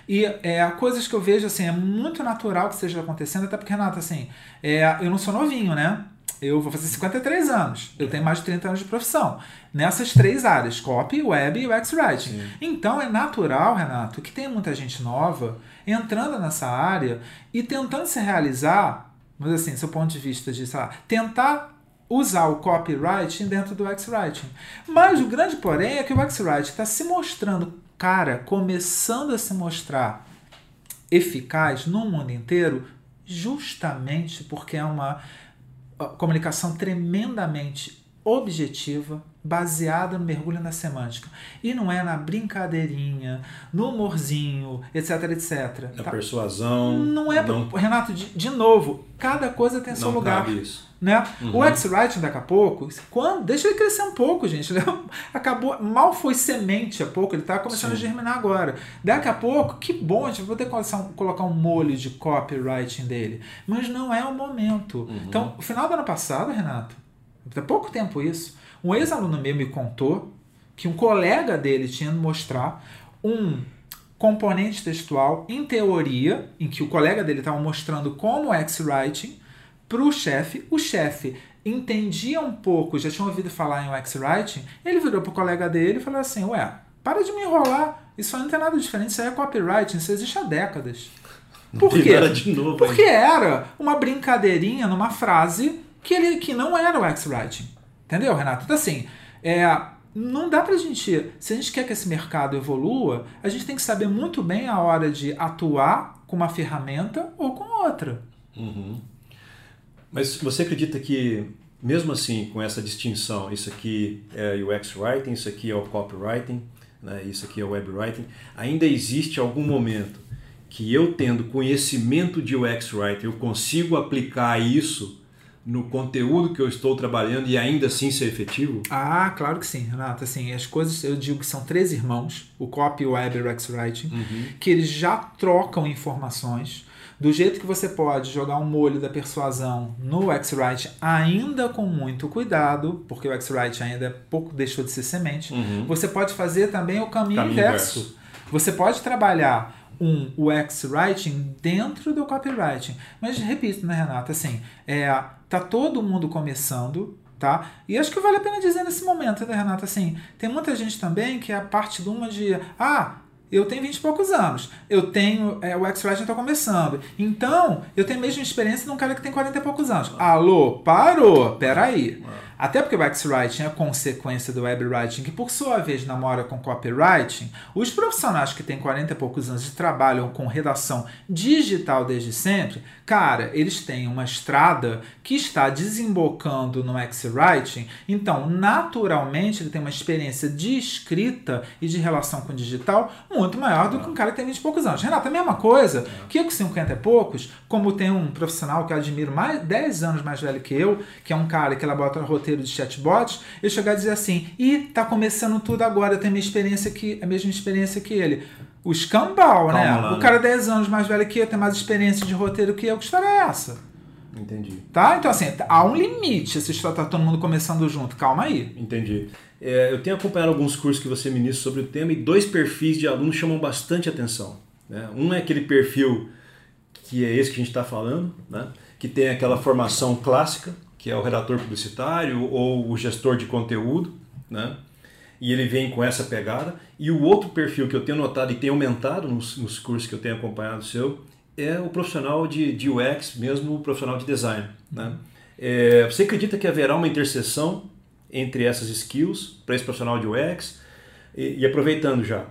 E é, coisas que eu vejo assim, é muito natural que esteja acontecendo, até porque, Renato, assim, é, eu não sou novinho, né? Eu vou fazer 53 anos. Eu tenho mais de 30 anos de profissão. Nessas três áreas, copy, web e UX Writing. Então é natural, Renato, que tem muita gente nova entrando nessa área e tentando se realizar, mas assim, seu ponto de vista de, sei lá, tentar usar o copywriting dentro do UX Writing. Mas o grande porém é que o UX Writing está se mostrando, cara, começando a se mostrar eficaz no mundo inteiro, justamente porque é uma comunicação tremendamente objetiva, baseada no mergulho na semântica. E não é na brincadeirinha, no humorzinho, etc, etc. Na tá? persuasão. Não é. Não... Renato, de, de novo, cada coisa tem seu lugar. Cabe isso. Né? Uhum. O X-Writing, daqui a pouco, quando, deixa ele crescer um pouco, gente. [laughs] acabou, mal foi semente há pouco, ele está começando Sim. a germinar agora. Daqui a pouco, que bom, a gente vai poder colocar um molho de copywriting dele. Mas não é o momento. Uhum. Então, no final do ano passado, Renato, há pouco tempo isso, um ex-aluno meu me contou que um colega dele tinha de mostrar um componente textual em teoria, em que o colega dele estava mostrando como X-Writing para o chefe. O chefe entendia um pouco, já tinha ouvido falar em X-Writing, ele virou para o colega dele e falou assim, ué, para de me enrolar, isso não tem nada diferente, isso aí é copywriting, isso existe há décadas. Por quê? Novo, Porque era uma brincadeirinha numa frase que, ele, que não era o X-Writing. Entendeu, Renato? Então, assim, é, não dá pra gente. Se a gente quer que esse mercado evolua, a gente tem que saber muito bem a hora de atuar com uma ferramenta ou com outra. Uhum. Mas você acredita que, mesmo assim, com essa distinção, isso aqui é UX Writing, isso aqui é o Copywriting, né, isso aqui é o Web Writing, ainda existe algum momento que eu, tendo conhecimento de UX Writing, eu consigo aplicar isso no conteúdo que eu estou trabalhando e ainda assim ser efetivo? Ah, claro que sim, Renato. Assim, as coisas, eu digo que são três irmãos, o Copy, o Web e o Rex Writing, uhum. que eles já trocam informações. Do jeito que você pode jogar um molho da persuasão no X-Write, ainda com muito cuidado, porque o X-Write ainda é pouco deixou de ser semente, uhum. você pode fazer também o caminho, caminho inverso. inverso. Você pode trabalhar um UX Writing dentro do copywriting. Mas repito, né, Renata, assim, é, tá todo mundo começando, tá? E acho que vale a pena dizer nesse momento, né, Renata, assim, tem muita gente também que é a parte de uma de, ah, eu tenho 20 e poucos anos. Eu tenho. É, o X-Writing está começando. Então, eu tenho a mesma experiência de um cara que tem 40 e poucos anos. Alô, parou! Peraí. Até porque o X-Writing é consequência do Web Writing, que por sua vez namora com copywriting, os profissionais que têm 40 e poucos anos e trabalham com redação digital desde sempre, cara, eles têm uma estrada que está desembocando no X-Writing, então naturalmente ele tem uma experiência de escrita e de relação com o digital muito maior do que um cara que tem 20 e poucos anos. Renato, a mesma coisa que eu com 50 e poucos, como tem um profissional que eu admiro mais 10 anos mais velho que eu, que é um cara que elabora roteiro roteiro de chatbot, eu chegar a dizer assim, e tá começando tudo agora, eu tenho a minha experiência que a mesma experiência que ele. O escambau, né? Lá, o cara 10 anos mais velho que eu, tem mais experiência de roteiro que eu, que história é essa? Entendi. Tá? Então, assim, há um limite se está todo mundo começando junto. Calma aí. Entendi. É, eu tenho acompanhado alguns cursos que você ministra sobre o tema e dois perfis de alunos chamam bastante atenção. Né? Um é aquele perfil que é esse que a gente está falando, né? que tem aquela formação clássica, que é o redator publicitário ou o gestor de conteúdo, né? E ele vem com essa pegada. E o outro perfil que eu tenho notado e tem aumentado nos, nos cursos que eu tenho acompanhado seu é o profissional de, de UX, mesmo o profissional de design. Né? É, você acredita que haverá uma interseção entre essas skills para esse profissional de UX? E, e aproveitando já,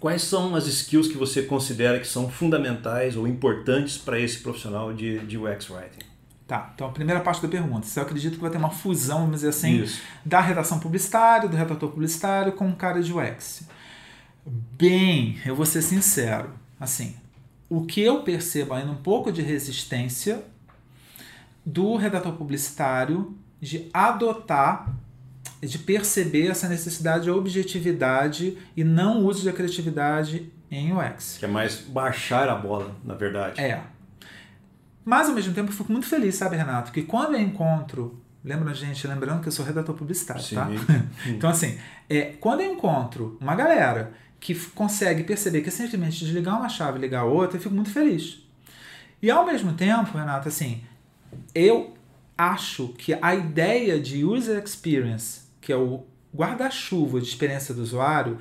Quais são as skills que você considera que são fundamentais ou importantes para esse profissional de, de UX Writing? Tá, então a primeira parte da pergunta. Se eu acredito que vai ter uma fusão, vamos dizer assim, Isso. da redação publicitária, do redator publicitário com o cara de UX. Bem, eu vou ser sincero. Assim, o que eu percebo ainda um pouco de resistência do redator publicitário de adotar, de perceber essa necessidade de objetividade e não uso da criatividade em UX. Que é mais baixar a bola, na verdade. É. Mas ao mesmo tempo eu fico muito feliz, sabe, Renato, que quando eu encontro. Lembra, gente, lembrando que eu sou redator publicitário, tá? Sim. tá? [laughs] então, assim, é, quando eu encontro uma galera que consegue perceber que é simplesmente desligar uma chave e ligar outra, eu fico muito feliz. E ao mesmo tempo, Renato, assim, eu acho que a ideia de user experience, que é o guarda-chuva de experiência do usuário,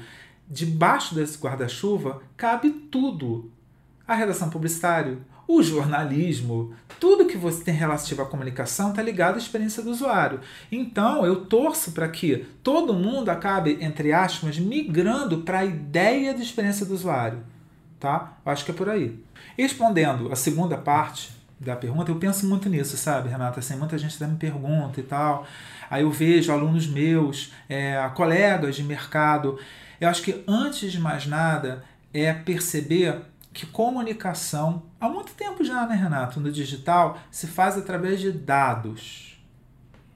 debaixo desse guarda-chuva cabe tudo. A redação publicitária, o jornalismo, tudo que você tem relativo à comunicação está ligado à experiência do usuário. Então, eu torço para que todo mundo acabe, entre aspas, migrando para a ideia de experiência do usuário. Tá? Eu acho que é por aí. Respondendo a segunda parte da pergunta, eu penso muito nisso, sabe, Renata? Assim, muita gente me pergunta e tal. Aí eu vejo alunos meus, é, colegas de mercado. Eu acho que antes de mais nada é perceber que comunicação, há muito tempo já, né, Renato, no digital, se faz através de dados.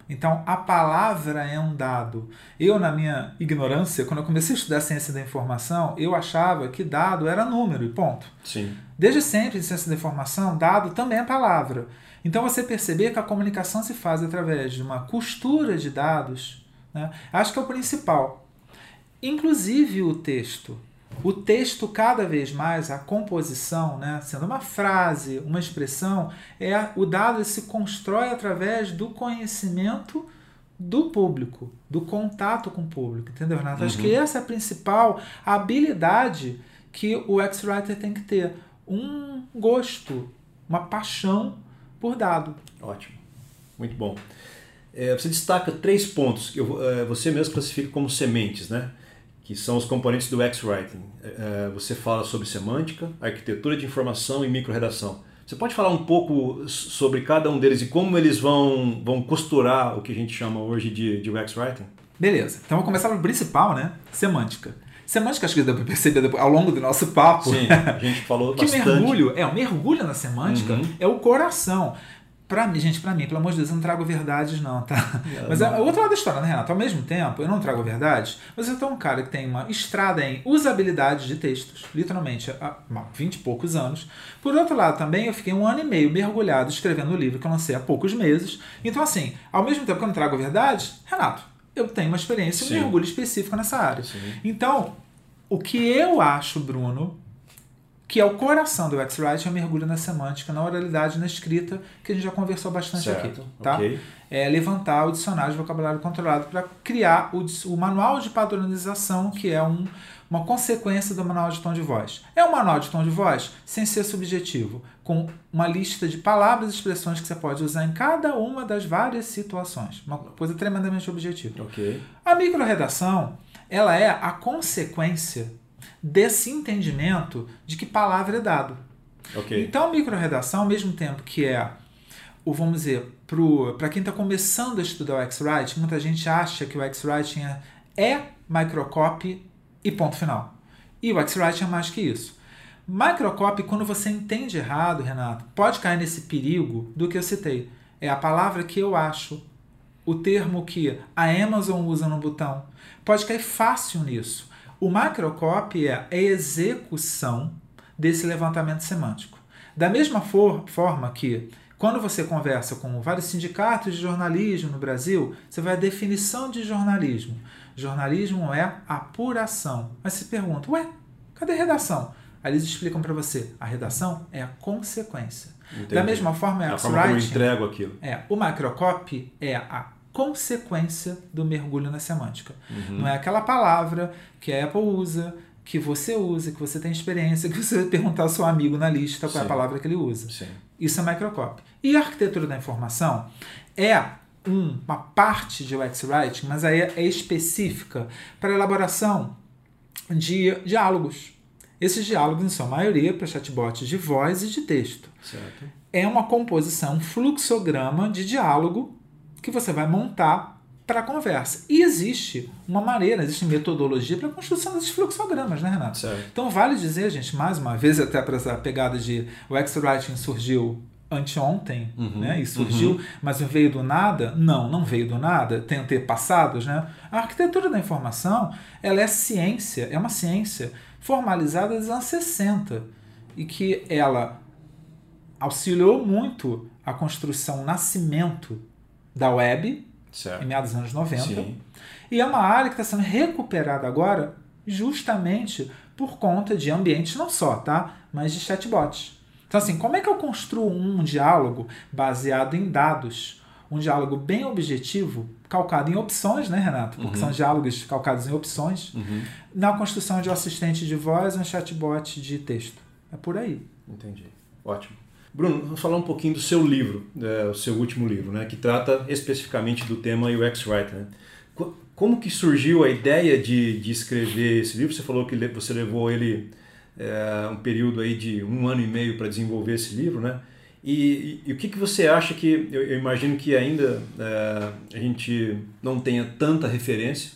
Então, a palavra é um dado. Eu, na minha ignorância, quando eu comecei a estudar ciência da informação, eu achava que dado era número e ponto. Sim. Desde sempre, em ciência da informação, dado também é palavra. Então, você perceber que a comunicação se faz através de uma costura de dados, né? acho que é o principal. Inclusive o texto. O texto, cada vez mais, a composição, né, sendo uma frase, uma expressão, é o dado se constrói através do conhecimento do público, do contato com o público, entendeu, Renato? Uhum. Acho que essa é a principal habilidade que o X-Writer tem que ter. Um gosto, uma paixão por dado. Ótimo, muito bom. É, você destaca três pontos que eu, é, você mesmo classifica como sementes, né? Que são os componentes do X-Writing. É, é, você fala sobre semântica, arquitetura de informação e microredação. Você pode falar um pouco sobre cada um deles e como eles vão, vão costurar o que a gente chama hoje de, de X-Writing? Beleza. Então vamos começar pelo principal, né? Semântica. Semântica, acho que deu para perceber ao longo do nosso papo. Sim, a gente falou [laughs] que bastante. mergulho, é, o mergulho na semântica uhum. é o coração. Pra mim, gente, pra mim, pelo amor de Deus, eu não trago verdades, não, tá? É, mas não. é outro lado da história, né, Renato? Ao mesmo tempo, eu não trago verdades, mas eu tô um cara que tem uma estrada em usabilidade de textos, literalmente, há 20 e poucos anos. Por outro lado, também, eu fiquei um ano e meio mergulhado escrevendo o livro que eu lancei há poucos meses. Então, assim, ao mesmo tempo que eu não trago verdades, Renato, eu tenho uma experiência, um mergulho específico nessa área. Sim. Então, o que eu acho, Bruno, que é o coração do X-Writing, é o mergulho na semântica, na oralidade, na escrita, que a gente já conversou bastante certo, aqui. Tá? Okay. É levantar o dicionário de vocabulário controlado para criar o, o manual de padronização, que é um, uma consequência do manual de tom de voz. É um manual de tom de voz sem ser subjetivo, com uma lista de palavras e expressões que você pode usar em cada uma das várias situações. Uma coisa tremendamente objetiva. Okay. A microredação ela é a consequência desse entendimento de que palavra é dado. Okay. Então, microredação, ao mesmo tempo que é o, vamos dizer, para quem está começando a estudar o X-Writing, muita gente acha que o X-Writing é, é microcopy e ponto final. E o X-Writing é mais que isso. Microcopy, quando você entende errado, Renato, pode cair nesse perigo do que eu citei. É a palavra que eu acho, o termo que a Amazon usa no botão. Pode cair fácil nisso. O macrocopy é a execução desse levantamento semântico. Da mesma for forma que, quando você conversa com vários sindicatos de jornalismo no Brasil, você vai a definição de jornalismo. Jornalismo é apuração. Mas se pergunta, ué, cadê redação? Aí eles explicam para você, a redação é a consequência. Entendi. Da mesma forma, é a forma como eu entrego aquilo. É, o macrocopy é a consequência do mergulho na semântica. Uhum. Não é aquela palavra que a Apple usa, que você usa, que você tem experiência, [laughs] que você vai perguntar ao seu amigo na lista qual Sim. é a palavra que ele usa. Sim. Isso é microcopy. E a arquitetura da informação é um, uma parte de UX Writing, mas aí é específica para elaboração de diálogos. Esses diálogos, em sua maioria, para chatbots de voz e de texto. Certo. É uma composição, um fluxograma de diálogo que você vai montar para a conversa. E existe uma maneira, existe metodologia para a construção desses fluxogramas, né, Renato? Certo. Então vale dizer, gente, mais uma vez, até para essa pegada de o X-Writing surgiu anteontem, Uhum, né? E surgiu, mas veio do nada? Não, não veio do nada. Tem antepassados, né? A arquitetura da informação, ela é ciência, é uma ciência formalizada dos anos 60 e que ela auxiliou muito a construção, o nascimento da web em Certo. meados dos anos 90. Sim. E é uma área que está sendo recuperada agora justamente por conta de ambientes não só, tá? Mas de chatbots. Então, assim, como é que eu construo um diálogo baseado em dados? Um diálogo bem objetivo, calcado em opções, né, Renato? Porque são diálogos calcados em opções. Uhum. Na construção de um assistente de voz, um chatbot de texto. É por aí. Entendi. Ótimo. Bruno, vamos falar um pouquinho do seu livro, é, o seu último livro, né, que trata especificamente do tema UX Writer. Né? Co- Como que surgiu a ideia de, de escrever esse livro? Você falou que você levou ele é, um período aí de um ano e meio para desenvolver esse livro, né? E, e- e o que, que você acha que eu, eu imagino que ainda é, a gente não tenha tanta referência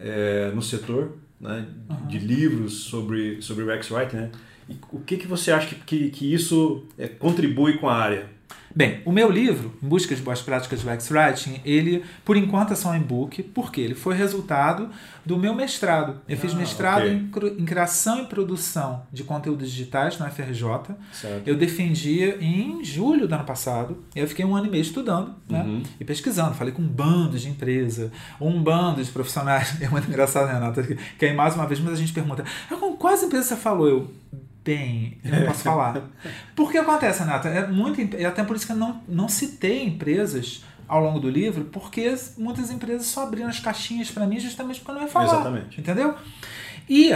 é, no setor né, de livros sobre sobre o UX Writing, né? E o que, que você acha que, que, que isso é, contribui com a área? Bem, o meu livro, Em Busca de Boas Práticas do X-Writing, ele, por enquanto, é só um e-book, porque ele foi resultado do meu mestrado. Eu fiz Ah, mestrado ok. em, em criação e produção de conteúdos digitais na FRJ. Certo. Eu defendia em julho do ano passado. E eu fiquei um ano e meio estudando né? Uhum. e pesquisando. Falei com um bando de empresa, um bando de profissionais. [laughs] É muito engraçado, Renata, que- aí mais uma vez muita gente pergunta: ah, com quais empresas você falou? Eu. Bem, eu não posso falar. Por que acontece, Renata? É muito, é até por isso que eu não, não citei empresas ao longo do livro, porque muitas empresas só abriram as caixinhas para mim justamente porque eu não ia falar. Exatamente. Entendeu? E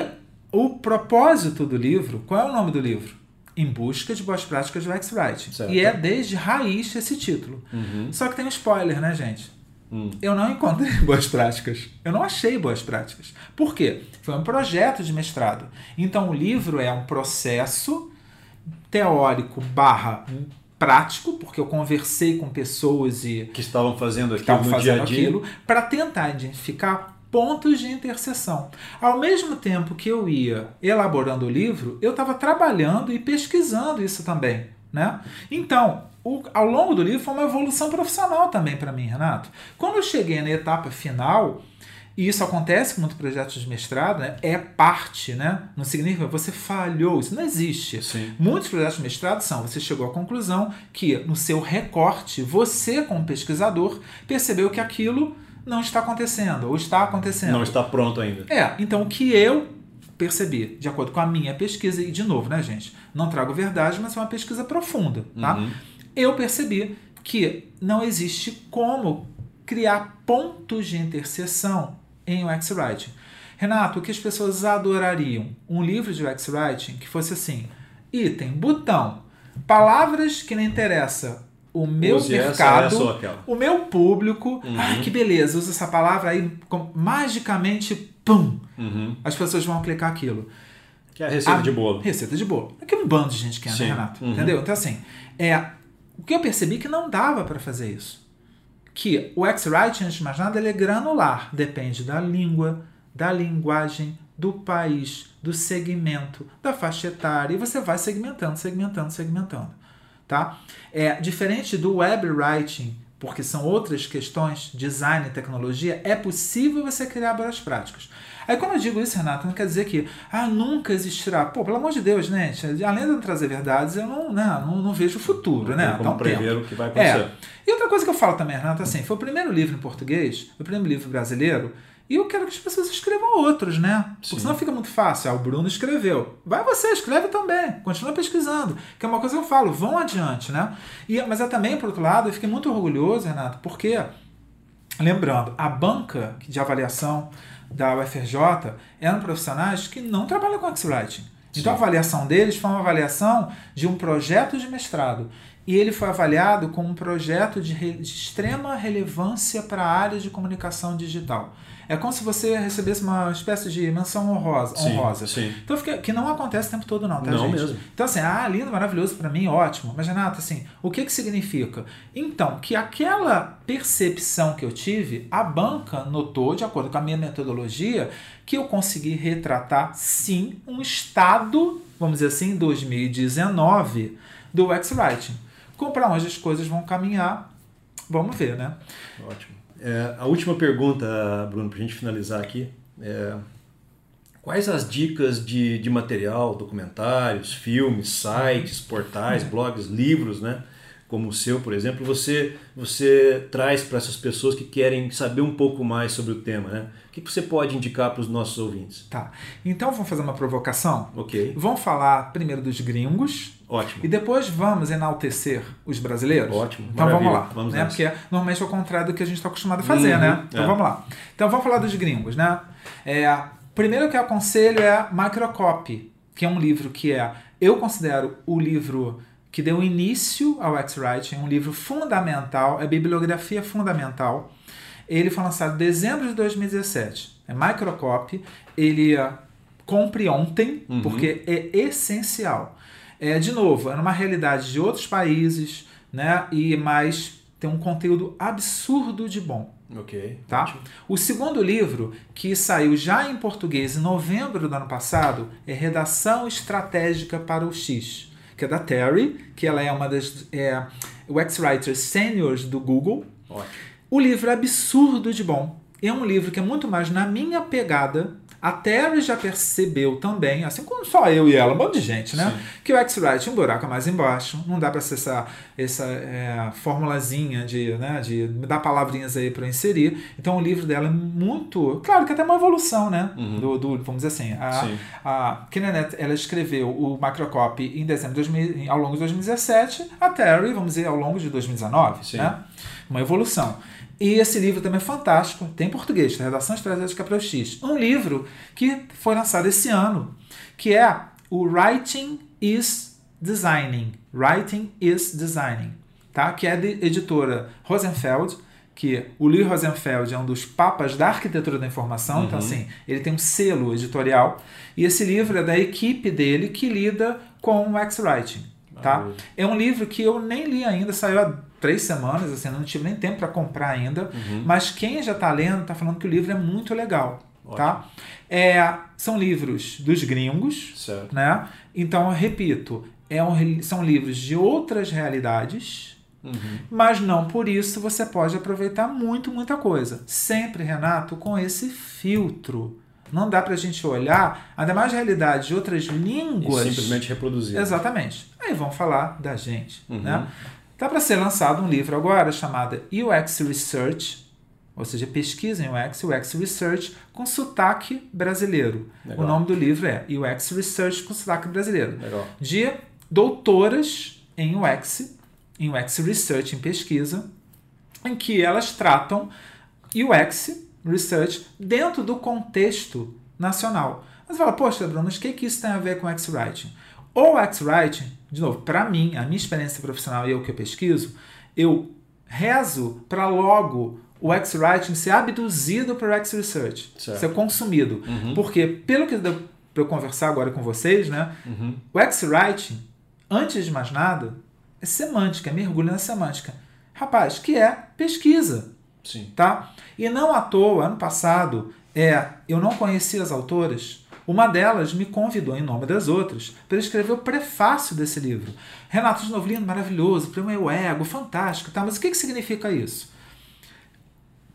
o propósito do livro, qual é o nome do livro? Em busca de boas práticas do X-Writing. Certo. E é desde raiz esse título. Uhum. Só que tem um spoiler, né, gente? Hum. Eu não encontrei [laughs] boas práticas. Eu não achei boas práticas. Por quê? Foi um projeto de mestrado. Então o livro é um processo teórico barra prático, porque eu conversei com pessoas e Que estavam fazendo aquilo estavam no dia a fazendo dia. aquilo, para tentar identificar pontos de interseção. Ao mesmo tempo que eu ia elaborando o livro, eu estava trabalhando e pesquisando isso também. Né? Então, o- ao longo do livro foi uma evolução profissional também para mim, Renato. Quando eu cheguei na etapa final, e isso acontece com muitos projetos de mestrado, né? é parte, né? não significa que você falhou, isso não existe. Sim. Muitos projetos de mestrado são, você chegou à conclusão que no seu recorte, você como pesquisador percebeu que aquilo não está acontecendo, ou está acontecendo. Não está pronto ainda. É, então o que eu percebi, de acordo com a minha pesquisa, e de novo, né, gente? Não trago verdade, mas é uma pesquisa profunda, tá? Uhum. Eu percebi que não existe como criar pontos de interseção em UX Writing. Renato, o que as pessoas adorariam? Um livro de UX Writing que fosse assim: item, botão, palavras que não interessa o meu Use mercado, essa o meu público. Uhum. Ai, que beleza, usa essa palavra aí, com- magicamente, pum, Uhum. as pessoas vão clicar aquilo. Que é a receita Ah, de bolo. Receita de bolo. É que um bando de gente quer, Sim. né, Renato? Uhum. Entendeu? Então, assim, é, o que eu percebi é que não dava para fazer isso. Que o X-Writing, antes de mais nada, ele é granular. Depende da língua, da linguagem, do país, do segmento, da faixa etária. E você vai segmentando, segmentando, segmentando. Tá? É diferente do web writing, porque são outras questões, design e tecnologia, é possível você criar boas práticas. Aí quando eu digo isso, Renato, não quer dizer que ah, nunca existirá. Pô, pelo amor de Deus, né? gente? Além de eu trazer verdades, eu não, né, não, não vejo o futuro, Não né? como um prever o que vai acontecer. É. E outra coisa que eu falo também, Renato, assim, foi o primeiro livro em português, o primeiro livro brasileiro, e eu quero que as pessoas escrevam outros, né? Porque Sim. senão fica muito fácil. Ah, o Bruno escreveu. Vai você, escreve também. Continua pesquisando. Que é uma coisa que eu falo, vão adiante, né? E, mas eu também, por outro lado, eu fiquei muito orgulhoso, Renato, porque, lembrando, a banca de avaliação da UFRJ eram profissionais que não trabalham com X-Writing. Então a avaliação deles foi uma avaliação de um projeto de mestrado e ele foi avaliado como um projeto de, re, de extrema relevância para a área de comunicação digital. É como se você recebesse uma espécie de menção honrosa. Sim, honrosa. sim. Então, fica, que não acontece o tempo todo, não, tá, Não gente? mesmo. Então, assim, ah, lindo, maravilhoso, para mim, ótimo. Mas, Renato, assim, o que que significa? Então, que aquela percepção que eu tive, a banca notou, de acordo com a minha metodologia, que eu consegui retratar, sim, um estado, vamos dizer assim, em 2019, do X-Writing. Para onde as coisas vão caminhar, vamos ver, né? Ótimo. É, a última pergunta, Bruno, para a gente finalizar aqui. É, quais as dicas de, de material, documentários, filmes, sites, portais, blogs, livros, né? Como o seu, por exemplo, você, você traz para essas pessoas que querem saber um pouco mais sobre o tema, né? O que você pode indicar para os nossos ouvintes? Tá. Então, vamos fazer uma provocação? Ok, Vamos falar primeiro dos gringos, ótimo. E depois vamos enaltecer os brasileiros? Ótimo, Então maravilha. vamos lá. Vamos né? nessa. Porque normalmente é o contrário do que a gente está acostumado a fazer, Uhum, né? Então é. vamos lá. Então vamos falar dos gringos, né? É, primeiro que eu aconselho é Microcopy, que é um livro que é, eu considero o livro que deu início ao X-Writing, um livro fundamental, é bibliografia fundamental. Ele foi lançado em dezembro de 2017. É Microcopy. Ele é, compre ontem, Uhum. porque é essencial. É, de novo, é numa realidade de outros países, né? E mais tem um conteúdo absurdo de bom, Ok, tá? ótimo. O segundo livro, que saiu já em português em novembro do ano passado, é Redação Estratégica para o X, que é da Terry, que ela é uma das é, UX Writers Seniors do Google. Ótimo. O livro é absurdo de bom. É um livro que é muito mais na minha pegada. A Terry já percebeu também, assim como só eu e ela, um monte de gente, né? Sim. Que o X-Write um buraco mais embaixo. Não dá para ser essa, essa é, formulazinha de, né, de dar palavrinhas aí para inserir. Então o livro dela é muito. Claro que até uma evolução, né? Uhum. Do, do- vamos dizer assim. A, Sim. a Kenneth, ela escreveu o Microcopy em dezembro de 2000, ao longo de 2017. A Terry, vamos dizer, ao longo de 2019. Sim. Né? Uma evolução. E esse livro também é fantástico, tem em português, tá? Redação Estratégica para o X. Um livro que foi lançado esse ano, que é o Writing is Designing. Writing is Designing, tá? Que é de editora Rosenfeld, que o Lee Rosenfeld é um dos papas da arquitetura da informação, então assim, ele tem um selo editorial, e esse livro é da equipe dele que lida com o X-Writing, tá? Maravilha. É um livro que eu nem li ainda, saiu há três semanas, assim, não tive nem tempo para comprar ainda. Mas quem já está lendo está falando que o livro é muito legal, tá? É, são livros dos gringos, Certo. né? Então, eu repito, é um- são livros de outras realidades, Uhum. mas não por isso você pode aproveitar muito, muita coisa. Sempre, Renato, com esse filtro. Não dá pra gente olhar, ainda mais realidade de outras E línguas. simplesmente reproduzir. Exatamente. Aí vamos falar da gente. Uhum. Né? Tá para ser lançado um livro agora chamado UX Research, ou seja, pesquisa em UX, UX Research com sotaque brasileiro. Legal. O nome do livro é UX Research com sotaque brasileiro. Legal. De doutoras em UX, em UX Research, em pesquisa, em que elas tratam UX Research dentro do contexto nacional. Mas você fala, poxa, Bruno, mas o que, que isso tem a ver com X-Writing? O X-Writing, de novo, para mim, a minha experiência profissional e eu que eu pesquiso, eu rezo para logo o X-Writing ser abduzido para o X-Research, ser consumido. Porque, pelo que deu para eu conversar agora com vocês, né, Uhum. o X-Writing, antes de mais nada, é semântica, é mergulho na semântica. Rapaz, que é pesquisa Sim. tá? E não à toa, ano passado, é, eu não conhecia as autoras. Uma delas me convidou, em nome das outras, para escrever o prefácio desse livro. Renato de Novelino, maravilhoso, para o meu ego, fantástico, tá? Mas o que, que significa isso?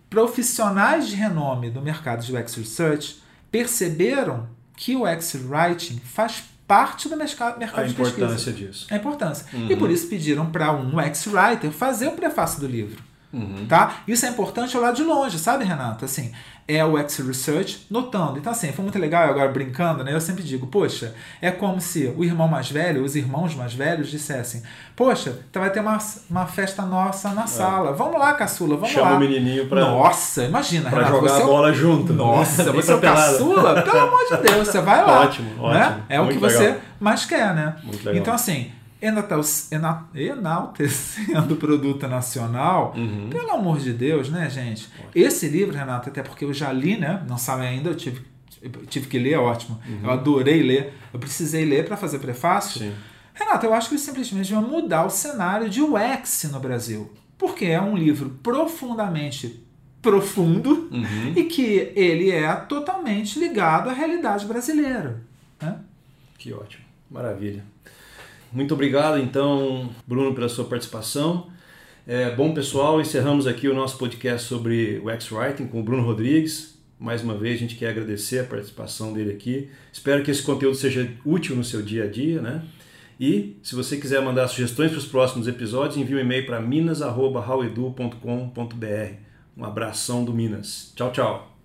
Profissionais de renome do mercado de UX Research perceberam que o UX Writing faz parte do mercado, mercado A de pesquisa importância disso. a importância. E por isso pediram para um ex-writer fazer o prefácio do livro. Uhum. Tá? Isso é importante olhar de longe, sabe, Renato? Assim, é o X-Research notando. Então, assim, foi muito legal, agora brincando, né? Eu sempre digo, poxa, é como se o irmão mais velho, os irmãos mais velhos dissessem, poxa, então vai ter uma, uma festa nossa na sala. Vamos lá, caçula, vamos É. Chama lá. o menininho pra, Nossa, imagina, pra Renato. jogar você a é o- bola junto. nossa, [laughs] Bem você é o caçula? Pelo amor de Deus, você vai lá. [laughs] Ótimo, né? ótimo. É o Muito que você legal. mais quer, né? Muito legal. Então, assim, enaltecendo o produto nacional. Uhum. Pelo amor de Deus, né, gente? Ótimo. Esse livro, Renato, até porque eu já li, né? Não sabe ainda, eu tive, eu tive que ler, é ótimo. Uhum. Eu adorei ler. Eu precisei ler para fazer prefácio. Sim. Renato, eu acho que simplesmente vai mudar o cenário de UX no Brasil. Porque é um livro profundamente profundo uhum. e que ele é totalmente ligado à realidade brasileira. Né? Que ótimo, maravilha. Muito obrigado, então, Bruno, pela sua participação. É, bom, pessoal, encerramos aqui o nosso podcast sobre o X-Writing com o Bruno Rodrigues. Mais uma vez, a gente quer agradecer a participação dele aqui. Espero que esse conteúdo seja útil no seu dia a dia, né? E, se você quiser mandar sugestões para os próximos episódios, envie um e-mail para minas.howedu.com.br. Um abração do Minas. Tchau, tchau.